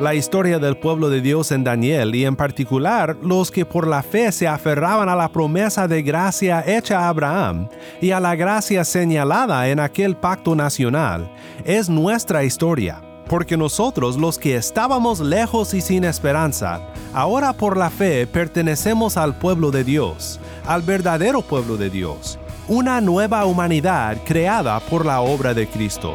La historia del pueblo de Dios en Daniel y en particular los que por la fe se aferraban a la promesa de gracia hecha a Abraham y a la gracia señalada en aquel pacto nacional es nuestra historia porque nosotros los que estábamos lejos y sin esperanza, ahora por la fe pertenecemos al pueblo de Dios, al verdadero pueblo de Dios, una nueva humanidad creada por la obra de Cristo.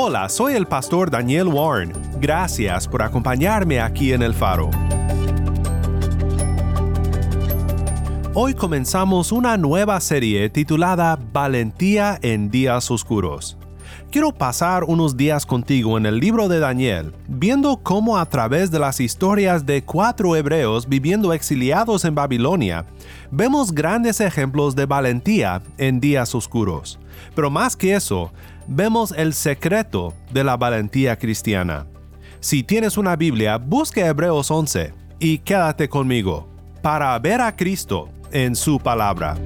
Hola, soy el pastor Daniel Warren. Gracias por acompañarme aquí en El Faro. Hoy comenzamos una nueva serie titulada Valentía en días oscuros. Quiero pasar unos días contigo en el libro de Daniel, viendo cómo a través de las historias de cuatro hebreos viviendo exiliados en Babilonia, vemos grandes ejemplos de valentía en días oscuros. Pero más que eso, vemos el secreto de la valentía cristiana. Si tienes una Biblia, busque Hebreos 11 y quédate conmigo para ver a Cristo en su palabra.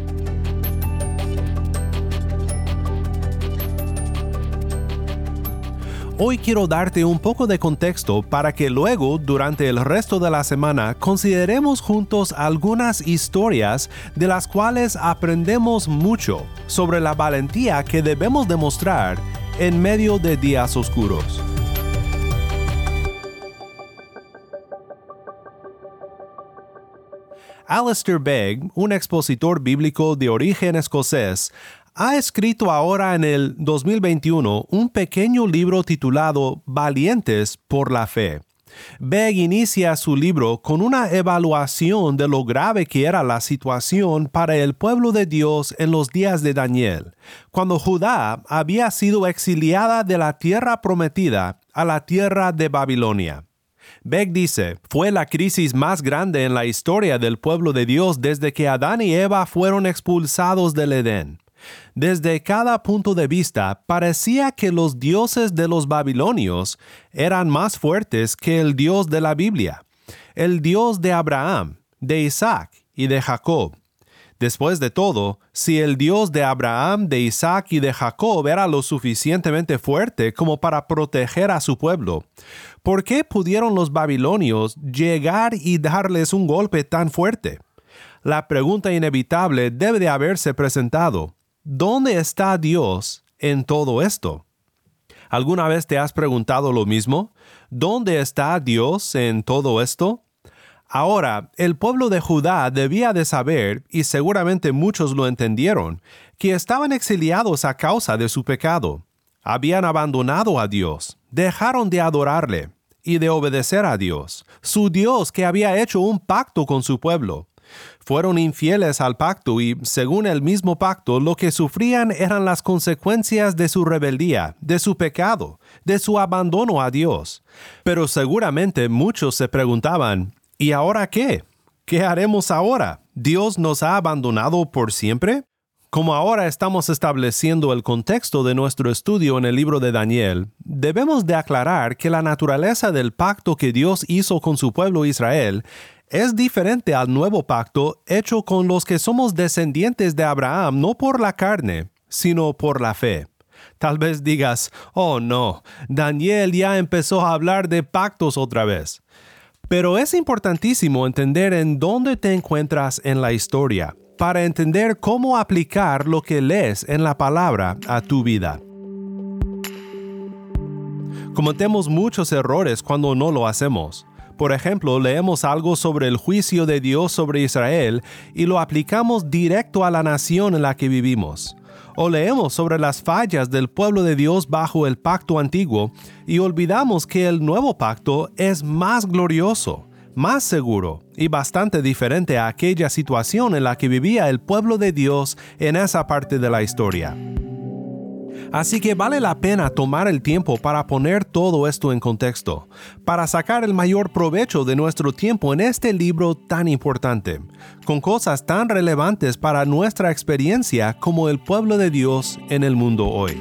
Hoy quiero darte un poco de contexto para que luego, durante el resto de la semana, consideremos juntos algunas historias de las cuales aprendemos mucho sobre la valentía que debemos demostrar en medio de días oscuros. Alistair Begg, un expositor bíblico de origen escocés, ha escrito ahora en el 2021 un pequeño libro titulado Valientes por la Fe. Begg inicia su libro con una evaluación de lo grave que era la situación para el pueblo de Dios en los días de Daniel, cuando Judá había sido exiliada de la tierra prometida a la tierra de Babilonia. Beck dice, fue la crisis más grande en la historia del pueblo de Dios desde que Adán y Eva fueron expulsados del Edén. Desde cada punto de vista, parecía que los dioses de los babilonios eran más fuertes que el Dios de la Biblia, el Dios de Abraham, de Isaac y de Jacob. Después de todo, si el Dios de Abraham, de Isaac y de Jacob era lo suficientemente fuerte como para proteger a su pueblo, ¿por qué pudieron los babilonios llegar y darles un golpe tan fuerte? La pregunta inevitable debe de haberse presentado. ¿Dónde está Dios en todo esto? ¿Alguna vez te has preguntado lo mismo? ¿Dónde está Dios en todo esto? Ahora, el pueblo de Judá debía de saber, y seguramente muchos lo entendieron, que estaban exiliados a causa de su pecado. Habían abandonado a Dios, dejaron de adorarle y de obedecer a Dios, su Dios que había hecho un pacto con su pueblo. Fueron infieles al pacto y, según el mismo pacto, lo que sufrían eran las consecuencias de su rebeldía, de su pecado, de su abandono a Dios. Pero seguramente muchos se preguntaban, ¿y ahora qué? ¿Qué haremos ahora? ¿Dios nos ha abandonado por siempre? Como ahora estamos estableciendo el contexto de nuestro estudio en el libro de Daniel, debemos de aclarar que la naturaleza del pacto que Dios hizo con su pueblo Israel es diferente al nuevo pacto hecho con los que somos descendientes de Abraham no por la carne, sino por la fe. Tal vez digas, oh no, Daniel ya empezó a hablar de pactos otra vez. Pero es importantísimo entender en dónde te encuentras en la historia para entender cómo aplicar lo que lees en la palabra a tu vida. Cometemos muchos errores cuando no lo hacemos. Por ejemplo, leemos algo sobre el juicio de Dios sobre Israel y lo aplicamos directo a la nación en la que vivimos. o leemos sobre las fallas del pueblo de Dios bajo el pacto antiguo y olvidamos que el nuevo pacto es más glorioso, más seguro y bastante diferente a aquella situación en la que vivía el pueblo de Dios en esa parte de la historia. Así que vale la pena tomar el tiempo para poner todo esto en contexto, para sacar el mayor provecho de nuestro tiempo en este libro tan importante, con cosas tan relevantes para nuestra experiencia como el pueblo de Dios en el mundo hoy.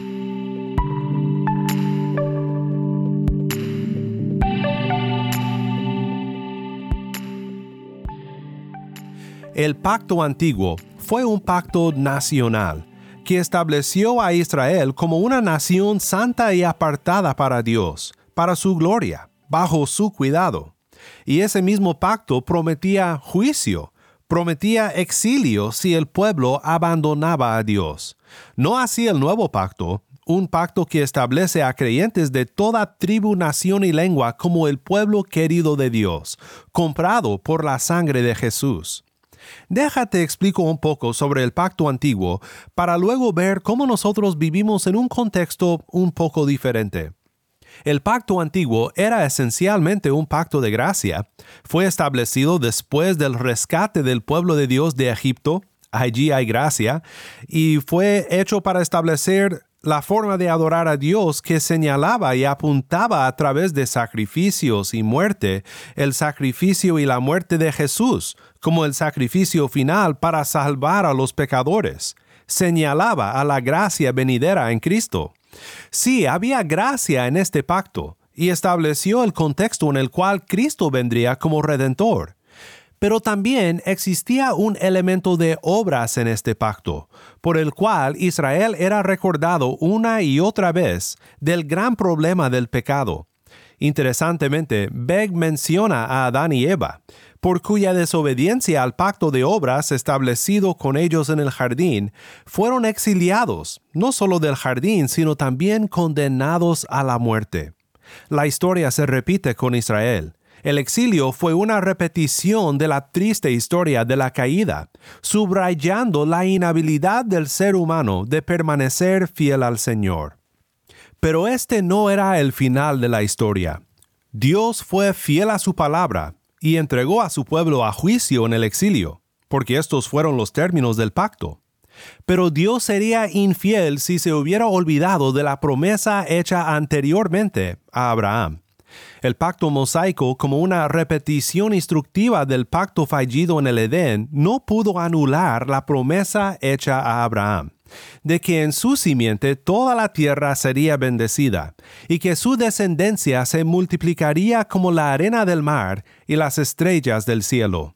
El pacto antiguo fue un pacto nacional que estableció a Israel como una nación santa y apartada para Dios, para su gloria, bajo su cuidado. Y ese mismo pacto prometía juicio, prometía exilio si el pueblo abandonaba a Dios. No así el nuevo pacto, un pacto que establece a creyentes de toda tribu, nación y lengua como el pueblo querido de Dios, comprado por la sangre de Jesús. Déjate explico un poco sobre el pacto antiguo para luego ver cómo nosotros vivimos en un contexto un poco diferente. El pacto antiguo era esencialmente un pacto de gracia. Fue establecido después del rescate del pueblo de Dios de Egipto, allí hay gracia, y fue hecho para establecer la forma de adorar a Dios que señalaba y apuntaba a través de sacrificios y muerte, el sacrificio y la muerte de Jesús, como el sacrificio final para salvar a los pecadores. Señalaba a la gracia venidera en Cristo. Sí, había gracia en este pacto, y estableció el contexto en el cual Cristo vendría como redentor. Pero también existía un elemento de obras en este pacto, por el cual Israel era recordado una y otra vez del gran problema del pecado. Interesantemente, Beg menciona a Adán y Eva, por cuya desobediencia al pacto de obras establecido con ellos en el jardín, fueron exiliados, no solo del jardín, sino también condenados a la muerte. La historia se repite con Israel. El exilio fue una repetición de la triste historia de la caída, subrayando la inhabilidad del ser humano de permanecer fiel al Señor. Pero este no era el final de la historia. Dios fue fiel a su palabra y entregó a su pueblo a juicio en el exilio, porque estos fueron los términos del pacto. Pero Dios sería infiel si se hubiera olvidado de la promesa hecha anteriormente a Abraham. El pacto mosaico, como una repetición instructiva del pacto fallido en el Edén, no pudo anular la promesa hecha a Abraham de que en su simiente toda la tierra sería bendecida, y que su descendencia se multiplicaría como la arena del mar y las estrellas del cielo.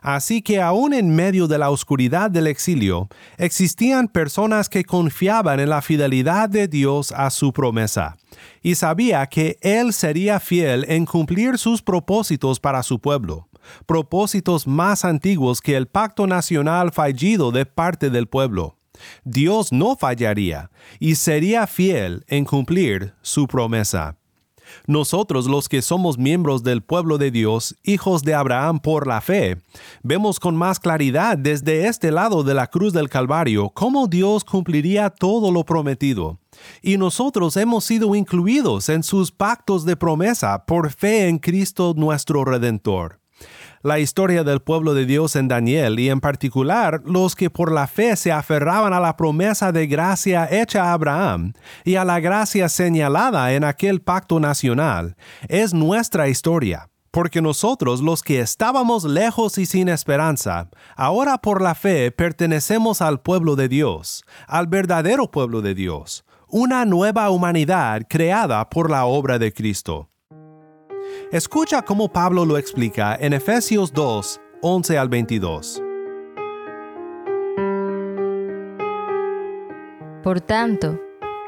Así que aún en medio de la oscuridad del exilio, existían personas que confiaban en la fidelidad de Dios a su promesa, y sabía que Él sería fiel en cumplir sus propósitos para su pueblo, propósitos más antiguos que el pacto nacional fallido de parte del pueblo. Dios no fallaría y sería fiel en cumplir su promesa. Nosotros los que somos miembros del pueblo de Dios, hijos de Abraham por la fe, vemos con más claridad desde este lado de la cruz del Calvario cómo Dios cumpliría todo lo prometido. Y nosotros hemos sido incluidos en sus pactos de promesa por fe en Cristo nuestro Redentor la historia del pueblo de Dios en Daniel y en particular los que por la fe se aferraban a la promesa de gracia hecha a Abraham y a la gracia señalada en aquel pacto nacional, es nuestra historia. Porque nosotros los que estábamos lejos y sin esperanza, ahora por la fe pertenecemos al pueblo de Dios, al verdadero pueblo de Dios, una nueva humanidad creada por la obra de Cristo. Escucha cómo Pablo lo explica en Efesios 2, 11 al 22. Por tanto,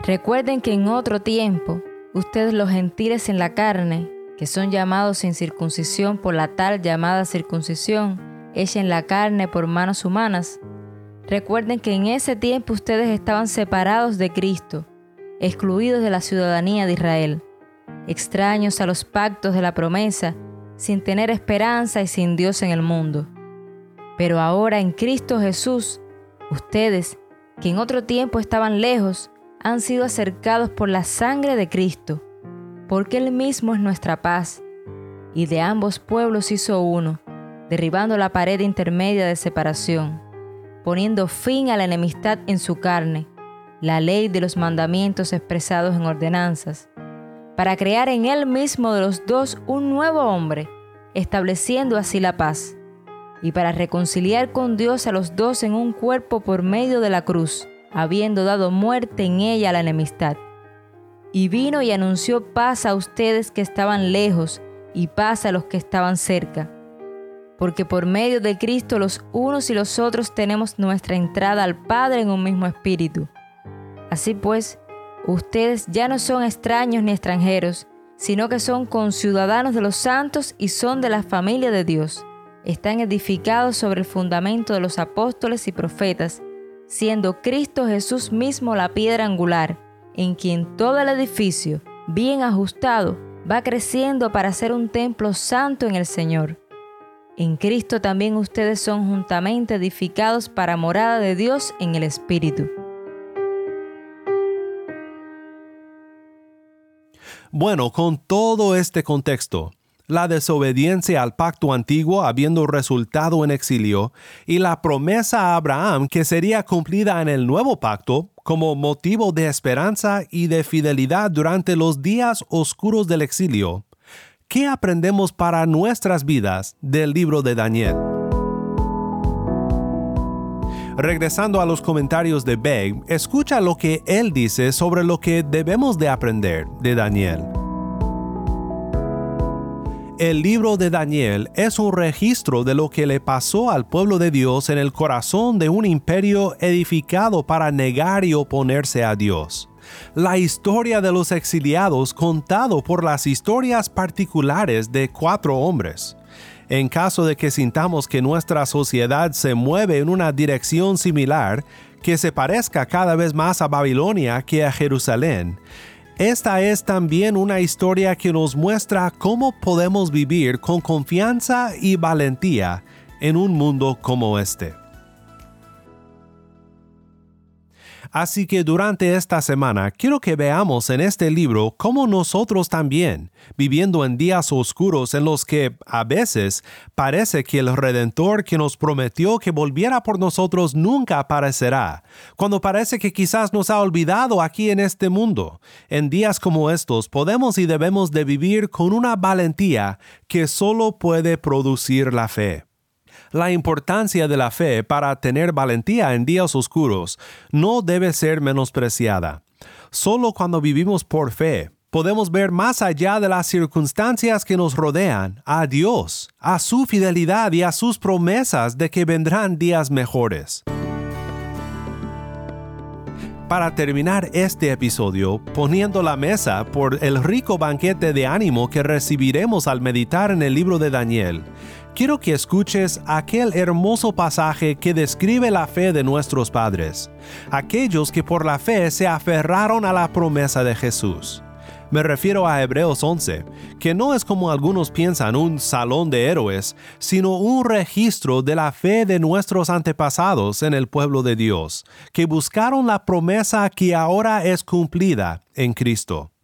recuerden que en otro tiempo, ustedes los gentiles en la carne, que son llamados sin circuncisión por la tal llamada circuncisión, hecha en la carne por manos humanas, recuerden que en ese tiempo ustedes estaban separados de Cristo, excluidos de la ciudadanía de Israel extraños a los pactos de la promesa, sin tener esperanza y sin Dios en el mundo. Pero ahora en Cristo Jesús, ustedes, que en otro tiempo estaban lejos, han sido acercados por la sangre de Cristo, porque Él mismo es nuestra paz, y de ambos pueblos hizo uno, derribando la pared intermedia de separación, poniendo fin a la enemistad en su carne, la ley de los mandamientos expresados en ordenanzas, para crear en Él mismo de los dos un nuevo hombre, estableciendo así la paz, y para reconciliar con Dios a los dos en un cuerpo por medio de la cruz, habiendo dado muerte en ella a la enemistad. Y vino y anunció paz a ustedes que estaban lejos y paz a los que estaban cerca. Porque por medio de Cristo los unos y los otros tenemos nuestra entrada al Padre en un mismo espíritu. Así pues, ustedes ya no son extraños ni extranjeros, sino que son conciudadanos de los santos y son de la familia de Dios. Están edificados sobre el fundamento de los apóstoles y profetas, siendo Cristo Jesús mismo la piedra angular, en quien todo el edificio, bien ajustado, va creciendo para ser un templo santo en el Señor. En Cristo también ustedes son juntamente edificados para morada de Dios en el Espíritu. Bueno, con todo este contexto, la desobediencia al pacto antiguo habiendo resultado en exilio y la promesa a Abraham que sería cumplida en el nuevo pacto como motivo de esperanza y de fidelidad durante los días oscuros del exilio, ¿qué aprendemos para nuestras vidas del libro de Daniel? Regresando a los comentarios de Beg, escucha lo que él dice sobre lo que debemos de aprender de Daniel. El libro de Daniel es un registro de lo que le pasó al pueblo de Dios en el corazón de un imperio edificado para negar y oponerse a Dios. La historia de los exiliados contado por las historias particulares de cuatro hombres en caso de que sintamos que nuestra sociedad se mueve en una dirección similar, que se parezca cada vez más a Babilonia que a Jerusalén. Esta es también una historia que nos muestra cómo podemos vivir con confianza y valentía en un mundo como este. Así que durante esta semana quiero que veamos en este libro cómo nosotros también, viviendo en días oscuros en los que a veces parece que el Redentor que nos prometió que volviera por nosotros nunca aparecerá, cuando parece que quizás nos ha olvidado aquí en este mundo, en días como estos podemos y debemos de vivir con una valentía que solo puede producir la fe. La importancia de la fe para tener valentía en días oscuros no debe ser menospreciada. Solo cuando vivimos por fe podemos ver más allá de las circunstancias que nos rodean a Dios, a su fidelidad y a sus promesas de que vendrán días mejores. Para terminar este episodio, poniendo la mesa por el rico banquete de ánimo que recibiremos al meditar en el libro de Daniel, quiero que escuches aquel hermoso pasaje que describe la fe de nuestros padres, aquellos que por la fe se aferraron a la promesa de Jesús. Me refiero a Hebreos 11, que no es como algunos piensan un salón de héroes, sino un registro de la fe de nuestros antepasados en el pueblo de Dios, que buscaron la promesa que ahora es cumplida en Cristo.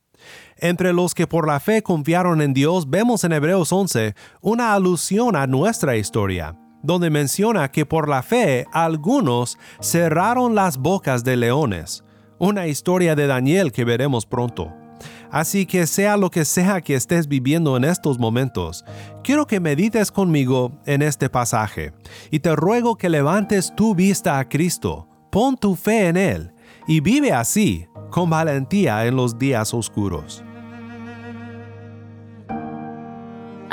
Entre los que por la fe confiaron en Dios vemos en Hebreos 11 una alusión a nuestra historia, donde menciona que por la fe algunos cerraron las bocas de leones, una historia de Daniel que veremos pronto. Así que sea lo que sea que estés viviendo en estos momentos, quiero que medites conmigo en este pasaje y te ruego que levantes tu vista a Cristo, pon tu fe en Él y vive así, con valentía en los días oscuros.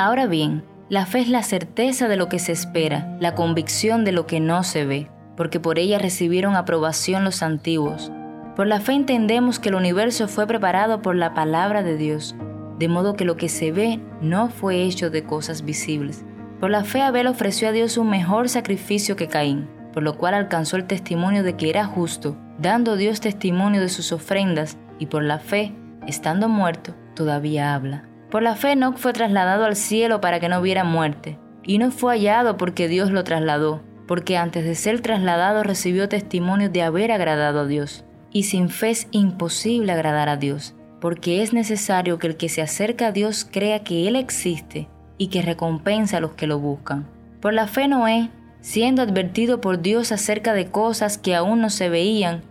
Ahora bien, la fe es la certeza de lo que se espera, la convicción de lo que no se ve, porque por ella recibieron aprobación los antiguos. Por la fe entendemos que el universo fue preparado por la palabra de Dios, de modo que lo que se ve no fue hecho de cosas visibles. Por la fe Abel ofreció a Dios un mejor sacrificio que Caín, por lo cual alcanzó el testimonio de que era justo, dando Dios testimonio de sus ofrendas, y por la fe, estando muerto, todavía habla. Por la fe Enoch fue trasladado al cielo para que no hubiera muerte, y no fue hallado porque Dios lo trasladó, porque antes de ser trasladado recibió testimonio de haber agradado a Dios. Y sin fe es imposible agradar a Dios, porque es necesario que el que se acerca a Dios crea que Él existe y que recompensa a los que lo buscan. Por la fe Noé, siendo advertido por Dios acerca de cosas que aún no se veían,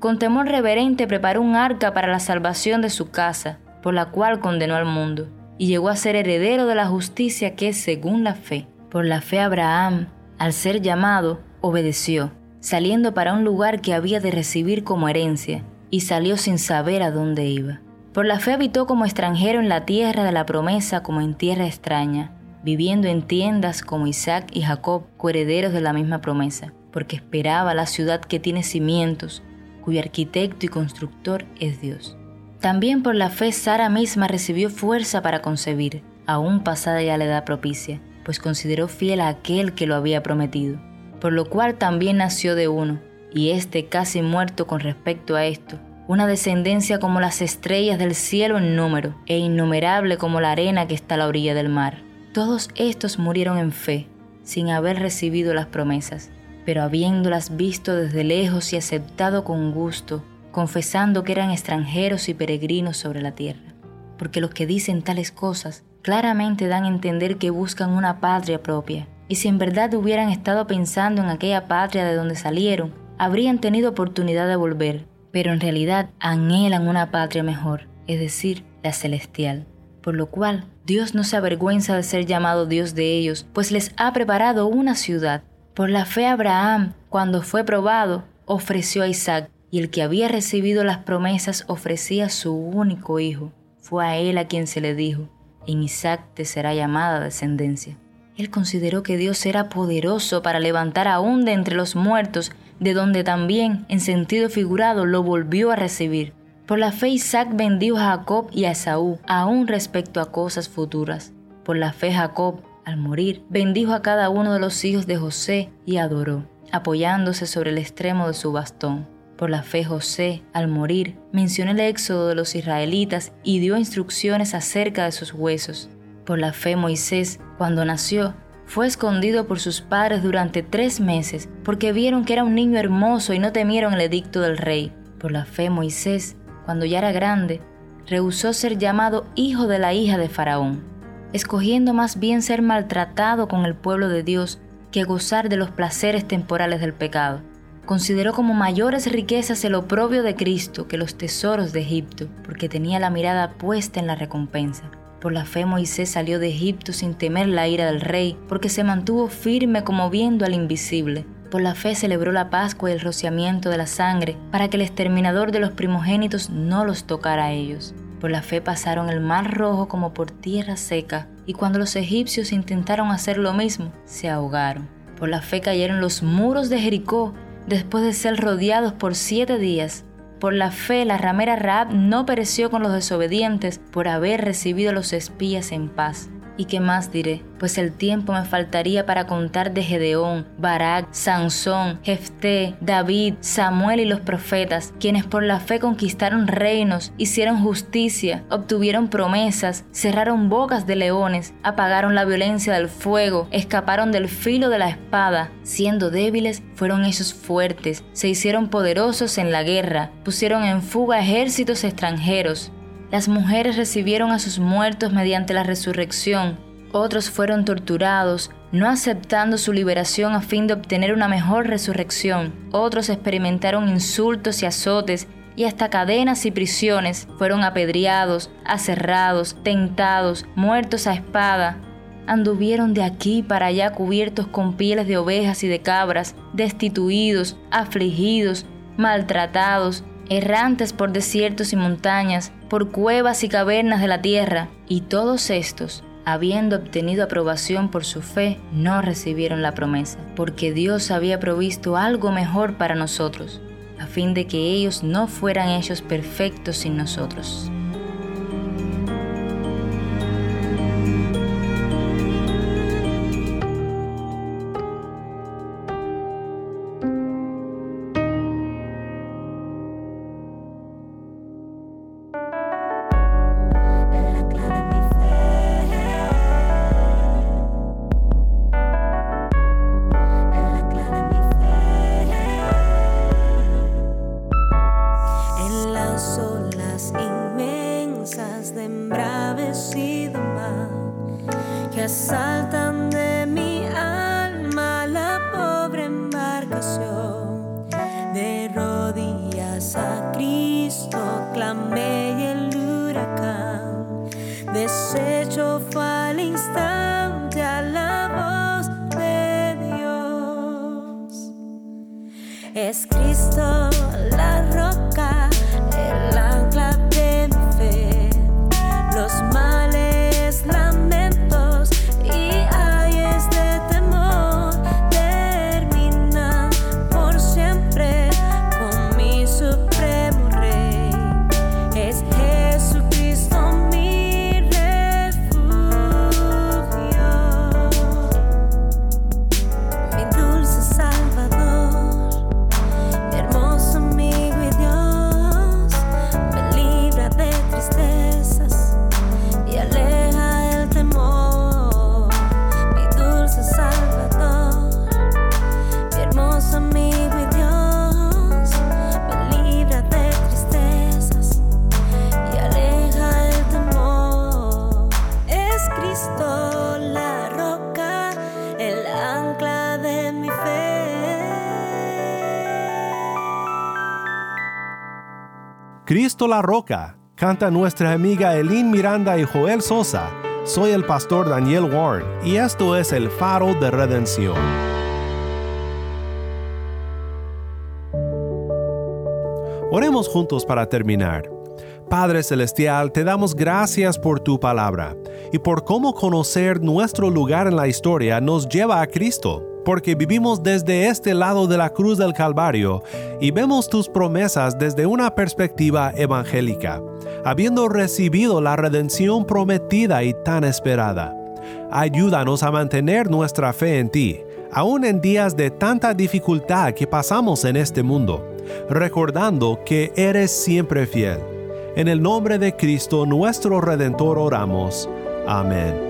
con temor reverente preparó un arca para la salvación de su casa, por la cual condenó al mundo, y llegó a ser heredero de la justicia que es según la fe. Por la fe Abraham, al ser llamado, obedeció, saliendo para un lugar que había de recibir como herencia, y salió sin saber a dónde iba. Por la fe habitó como extranjero en la tierra de la promesa como en tierra extraña, viviendo en tiendas como Isaac y Jacob, coherederos de la misma promesa, porque esperaba la ciudad que tiene cimientos, cuyo arquitecto y constructor es Dios. También por la fe Sara misma recibió fuerza para concebir, aún pasada ya la edad propicia, pues consideró fiel a aquel que lo había prometido, por lo cual también nació de uno, y éste casi muerto con respecto a esto, una descendencia como las estrellas del cielo en número, e innumerable como la arena que está a la orilla del mar. Todos estos murieron en fe, sin haber recibido las promesas, pero habiéndolas visto desde lejos y aceptado con gusto, confesando que eran extranjeros y peregrinos sobre la tierra. Porque los que dicen tales cosas claramente dan a entender que buscan una patria propia, y si en verdad hubieran estado pensando en aquella patria de donde salieron, habrían tenido oportunidad de volver, pero en realidad anhelan una patria mejor, es decir, la celestial. Por lo cual, Dios no se avergüenza de ser llamado Dios de ellos, pues les ha preparado una ciudad. Por la fe Abraham, cuando fue probado, ofreció a Isaac, y el que había recibido las promesas ofrecía su único hijo. Fue a él a quien se le dijo, en Isaac te será llamada descendencia. Él consideró que Dios era poderoso para levantar aún de entre los muertos, de donde también, en sentido figurado, lo volvió a recibir. Por la fe Isaac bendijo a Jacob y a Esaú, aún respecto a cosas futuras. Por la fe Jacob, al morir, bendijo a cada uno de los hijos de José y adoró, apoyándose sobre el extremo de su bastón. Por la fe José, al morir, mencionó el éxodo de los israelitas y dio instrucciones acerca de sus huesos. Por la fe Moisés, cuando nació, fue escondido por sus padres durante tres meses, porque vieron que era un niño hermoso y no temieron el edicto del rey. Por la fe Moisés, cuando ya era grande, rehusó ser llamado hijo de la hija de Faraón escogiendo más bien ser maltratado con el pueblo de Dios que gozar de los placeres temporales del pecado. Consideró como mayores riquezas el oprobio de Cristo que los tesoros de Egipto, porque tenía la mirada puesta en la recompensa. Por la fe Moisés salió de Egipto sin temer la ira del rey, porque se mantuvo firme como viendo al invisible. Por la fe celebró la Pascua y el rociamiento de la sangre, para que el exterminador de los primogénitos no los tocara a ellos. Por la fe pasaron el mar rojo como por tierra seca, y cuando los egipcios intentaron hacer lo mismo, se ahogaron. Por la fe cayeron los muros de Jericó después de ser rodeados por siete días. Por la fe la ramera Raab no pereció con los desobedientes por haber recibido a los espías en paz. ¿Y qué más diré? Pues el tiempo me faltaría para contar de Gedeón, Barak, Sansón, Jefté, David, Samuel y los profetas, quienes por la fe conquistaron reinos, hicieron justicia, obtuvieron promesas, cerraron bocas de leones, apagaron la violencia del fuego, escaparon del filo de la espada, siendo débiles fueron ellos fuertes, se hicieron poderosos en la guerra, pusieron en fuga ejércitos extranjeros, las mujeres recibieron a sus muertos mediante la resurrección. Otros fueron torturados, no aceptando su liberación a fin de obtener una mejor resurrección. Otros experimentaron insultos y azotes y hasta cadenas y prisiones. Fueron apedreados, aserrados, tentados, muertos a espada. Anduvieron de aquí para allá cubiertos con pieles de ovejas y de cabras, destituidos, afligidos, maltratados, errantes por desiertos y montañas, por cuevas y cavernas de la tierra, y todos estos, habiendo obtenido aprobación por su fe, no recibieron la promesa, porque Dios había provisto algo mejor para nosotros, a fin de que ellos no fueran hechos perfectos sin nosotros. Que asaltan de La Roca, canta nuestra amiga Elin Miranda y Joel Sosa. Soy el pastor Daniel Warren y esto es el faro de redención. Oremos juntos para terminar. Padre Celestial, te damos gracias por tu palabra y por cómo conocer nuestro lugar en la historia nos lleva a Cristo, porque vivimos desde este lado de la cruz del Calvario y vemos tus promesas desde una perspectiva evangélica, habiendo recibido la redención prometida y tan esperada. Ayúdanos a mantener nuestra fe en ti, aun en días de tanta dificultad que pasamos en este mundo, recordando que eres siempre fiel. En el nombre de Cristo nuestro Redentor oramos. Amén.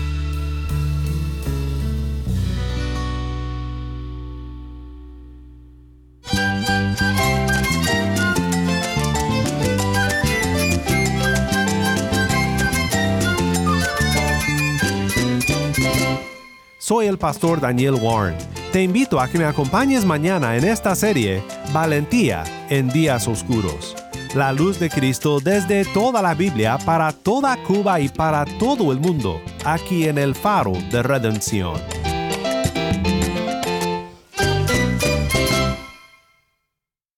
Soy el pastor Daniel Warren. Te invito a que me acompañes mañana en esta serie Valentía en días oscuros. La luz de Cristo desde toda la Biblia para toda Cuba y para todo el mundo, aquí en el faro de redención.